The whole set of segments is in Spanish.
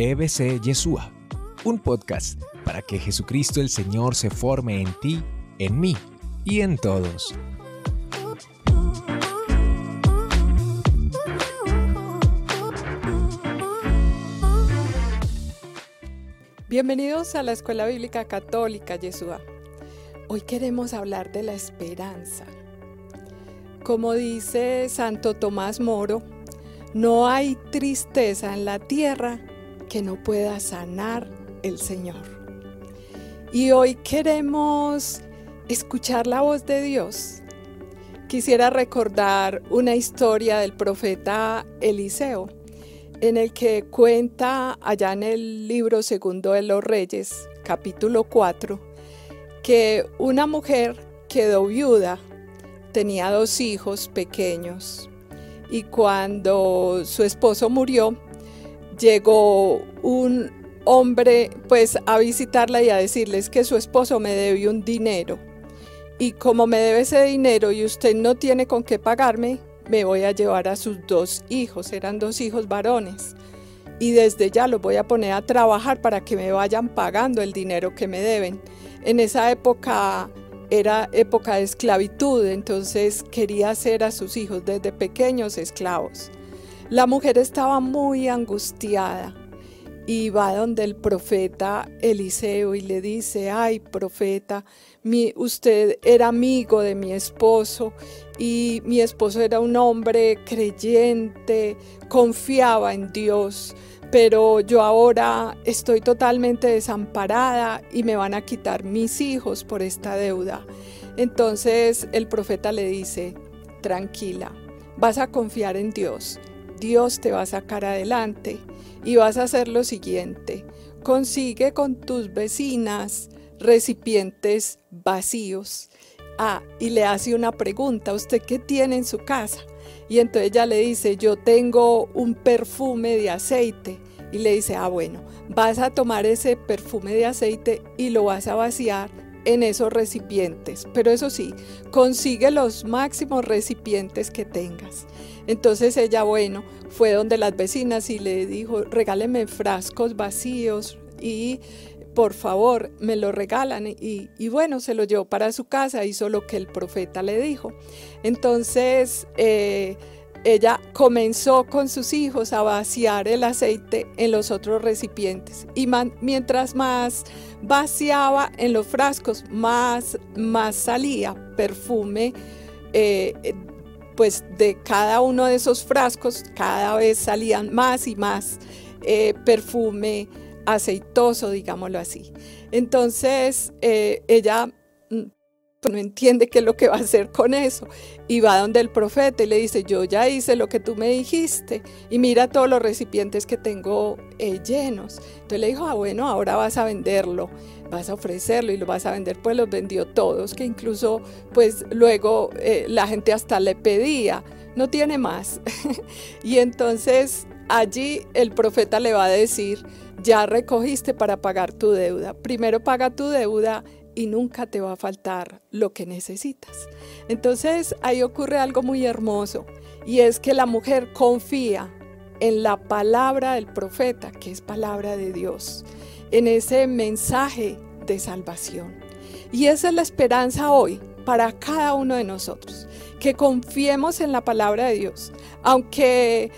EBC Yeshua, un podcast para que Jesucristo el Señor se forme en ti, en mí y en todos. Bienvenidos a la Escuela Bíblica Católica Yeshua. Hoy queremos hablar de la esperanza. Como dice Santo Tomás Moro, no hay tristeza en la tierra que no pueda sanar el Señor. Y hoy queremos escuchar la voz de Dios. Quisiera recordar una historia del profeta Eliseo, en el que cuenta allá en el libro segundo de los Reyes, capítulo 4, que una mujer quedó viuda, tenía dos hijos pequeños, y cuando su esposo murió, llegó un hombre pues a visitarla y a decirles que su esposo me debe un dinero y como me debe ese dinero y usted no tiene con qué pagarme, me voy a llevar a sus dos hijos, eran dos hijos varones y desde ya los voy a poner a trabajar para que me vayan pagando el dinero que me deben. En esa época era época de esclavitud, entonces quería hacer a sus hijos desde pequeños esclavos. La mujer estaba muy angustiada y va donde el profeta Eliseo y le dice, ay profeta, mi, usted era amigo de mi esposo y mi esposo era un hombre creyente, confiaba en Dios, pero yo ahora estoy totalmente desamparada y me van a quitar mis hijos por esta deuda. Entonces el profeta le dice, tranquila, vas a confiar en Dios Dios te va a sacar adelante y vas a hacer lo siguiente. Consigue con tus vecinas recipientes vacíos. Ah, y le hace una pregunta, ¿usted qué tiene en su casa? Y entonces ella le dice, yo tengo un perfume de aceite. Y le dice, ah, bueno, vas a tomar ese perfume de aceite y lo vas a vaciar en esos recipientes. Pero eso sí, consigue los máximos recipientes que tengas. Entonces ella, bueno, fue donde las vecinas y le dijo, regáleme frascos vacíos y por favor me lo regalan. Y, bueno, se lo llevó para su casa, hizo lo que el profeta le dijo. Entonces eh, ella comenzó con sus hijos a vaciar el aceite en los otros recipientes. Y mientras más vaciaba en los frascos, más, más salía perfume. Eh, pues de cada uno de esos frascos cada vez salían más y más eh, perfume aceitoso, digámoslo así. Entonces eh, ella mm, no entiende qué es lo que va a hacer con eso. Y va donde el profeta y le dice, yo ya hice lo que tú me dijiste y mira todos los recipientes que tengo eh, llenos. Entonces le dijo, ah, bueno, ahora vas a venderlo vas a ofrecerlo y lo vas a vender, pues los vendió todos, que incluso pues luego eh, la gente hasta le pedía, no tiene más. y entonces allí el profeta le va a decir, ya recogiste para pagar tu deuda, primero paga tu deuda y nunca te va a faltar lo que necesitas. Entonces ahí ocurre algo muy hermoso y es que la mujer confía en la palabra del profeta, que es palabra de Dios en ese mensaje de salvación. Y esa es la esperanza hoy para cada uno de nosotros, que confiemos en la palabra de Dios, aunque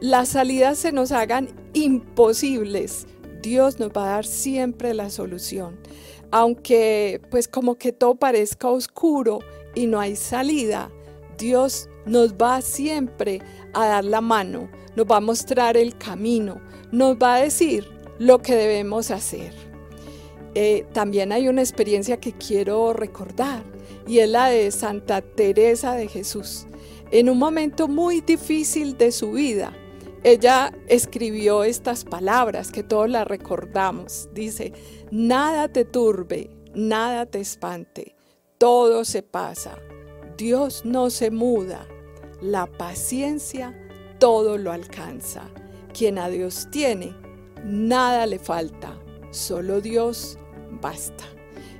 las salidas se nos hagan imposibles, Dios nos va a dar siempre la solución. Aunque pues como que todo parezca oscuro y no hay salida, Dios nos va siempre a dar la mano, nos va a mostrar el camino, nos va a decir lo que debemos hacer. Eh, también hay una experiencia que quiero recordar y es la de Santa Teresa de Jesús. En un momento muy difícil de su vida, ella escribió estas palabras que todos las recordamos. Dice, nada te turbe, nada te espante, todo se pasa, Dios no se muda, la paciencia todo lo alcanza. Quien a Dios tiene, nada le falta, solo Dios basta.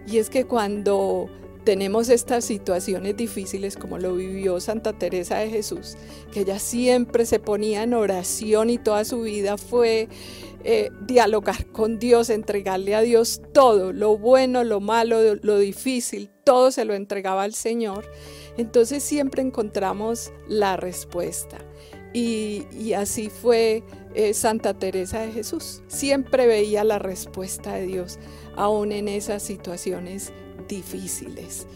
Y es que cuando tenemos estas situaciones difíciles como lo vivió Santa Teresa de Jesús, que ella siempre se ponía en oración y toda su vida fue eh, dialogar con Dios, entregarle a Dios todo, lo bueno, lo malo, lo difícil, todo se lo entregaba al Señor. Entonces siempre encontramos la respuesta. Y, así fue eh, Santa Teresa de Jesús. Siempre veía la respuesta de Dios, aún en esas situaciones difíciles.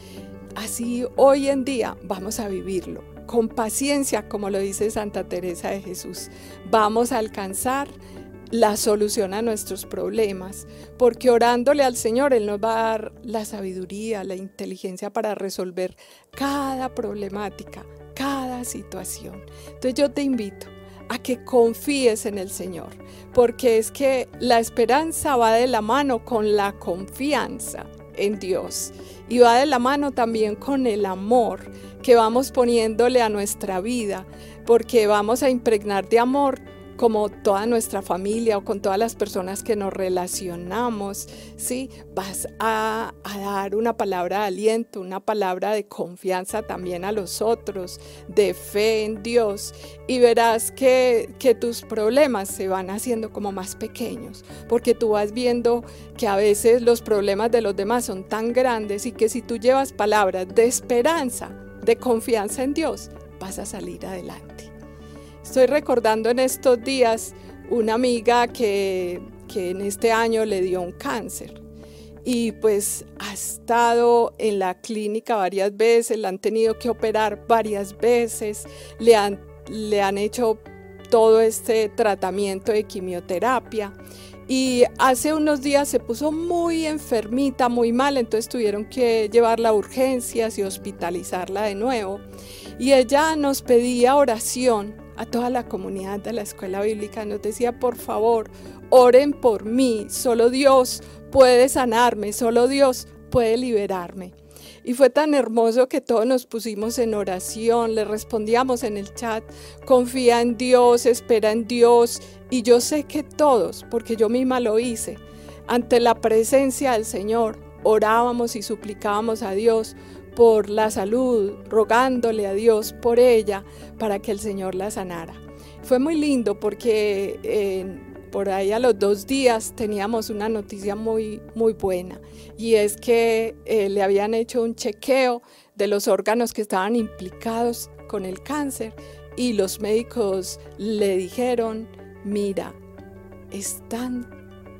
Así hoy en día vamos a vivirlo con paciencia, como lo dice Santa Teresa de Jesús. Vamos a alcanzar la solución a nuestros problemas, porque orándole al Señor, Él nos va a dar la sabiduría, la inteligencia para resolver cada problemática, cada situación. Entonces yo te invito a que confíes en el Señor, porque es que la esperanza va de la mano con la confianza en Dios y va de la mano también con el amor que vamos poniéndole a nuestra vida, porque vamos a impregnar de amor como toda nuestra familia o con todas las personas que nos relacionamos, ¿sí? Vas a, dar una palabra de aliento, una palabra de confianza también a los otros, de fe en Dios y verás que, que tus problemas se van haciendo como más pequeños, porque tú vas viendo que a veces los problemas de los demás son tan grandes y que si tú llevas palabras de esperanza, de confianza en Dios, vas a salir adelante. Estoy recordando en estos días una amiga que, en este año le dio un cáncer y pues ha estado en la clínica varias veces, la han tenido que operar varias veces, le han, le han hecho todo este tratamiento de quimioterapia y hace unos días se puso muy enfermita, muy mal, entonces tuvieron que llevarla a urgencias y hospitalizarla de nuevo. Y ella nos pedía oración a toda la comunidad de la escuela bíblica, nos decía, por favor, oren por mí, solo Dios puede sanarme, solo Dios puede liberarme. Y fue tan hermoso que todos nos pusimos en oración, le respondíamos en el chat, confía en Dios, espera en Dios. Y yo sé que todos, porque yo misma lo hice, ante la presencia del Señor, orábamos y suplicábamos a Dios por la salud, rogándole a Dios por ella para que el Señor la sanara. Fue muy lindo porque por ahí a los dos días teníamos una noticia muy, muy buena y es que eh, le habían hecho un chequeo de los órganos que estaban implicados con el cáncer y los médicos le dijeron, mira, están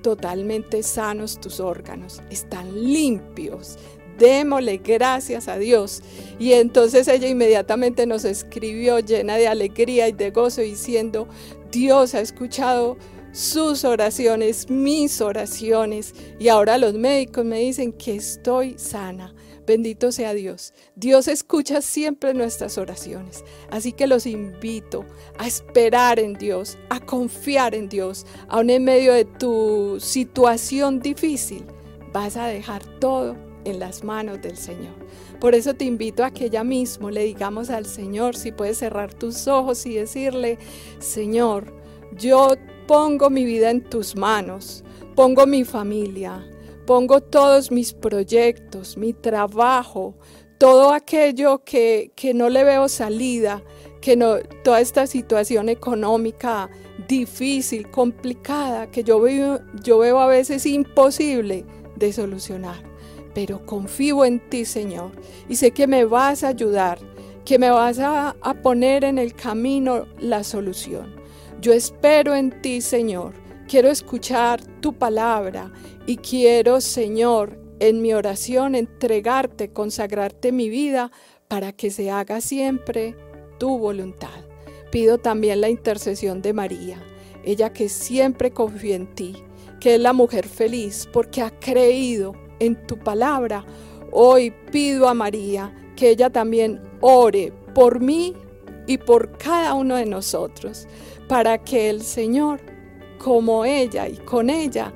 totalmente sanos tus órganos, están limpios, démosle gracias a Dios. Y entonces ella inmediatamente nos escribió llena de alegría y de gozo diciendo, Dios ha escuchado sus oraciones, mis oraciones, y ahora los médicos me dicen que estoy sana. Bendito sea Dios. Dios escucha siempre nuestras oraciones. Así que los invito a esperar en Dios, a confiar en Dios, aun en medio de tu situación difícil. Vas a dejar todo en las manos del Señor. Por eso te invito a que ya mismo le digamos al Señor, si puedes cerrar tus ojos y decirle, Señor, yo pongo mi vida en tus manos, pongo mi familia, pongo todos mis proyectos, mi trabajo, todo aquello que, que no le veo salida, que no, toda esta situación económica difícil, complicada, que yo veo, yo veo a veces imposible de solucionar pero confío en ti, Señor, y sé que me vas a ayudar, que me vas a, poner en el camino la solución. Yo espero en ti, Señor. Quiero escuchar tu palabra y quiero, Señor, en mi oración entregarte, consagrarte mi vida para que se haga siempre tu voluntad. Pido también la intercesión de María, ella que siempre confía en ti, que es la mujer feliz porque ha creído en tu palabra. Hoy pido a María que ella también ore por mí y por cada uno de nosotros, para que el Señor, como ella y con ella,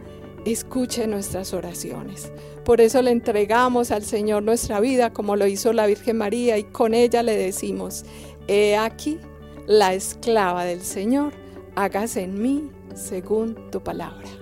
escuche nuestras oraciones. Por eso le entregamos al Señor nuestra vida, como lo hizo la Virgen María, y con ella le decimos, he aquí la esclava del Señor, hágase en mí según tu palabra.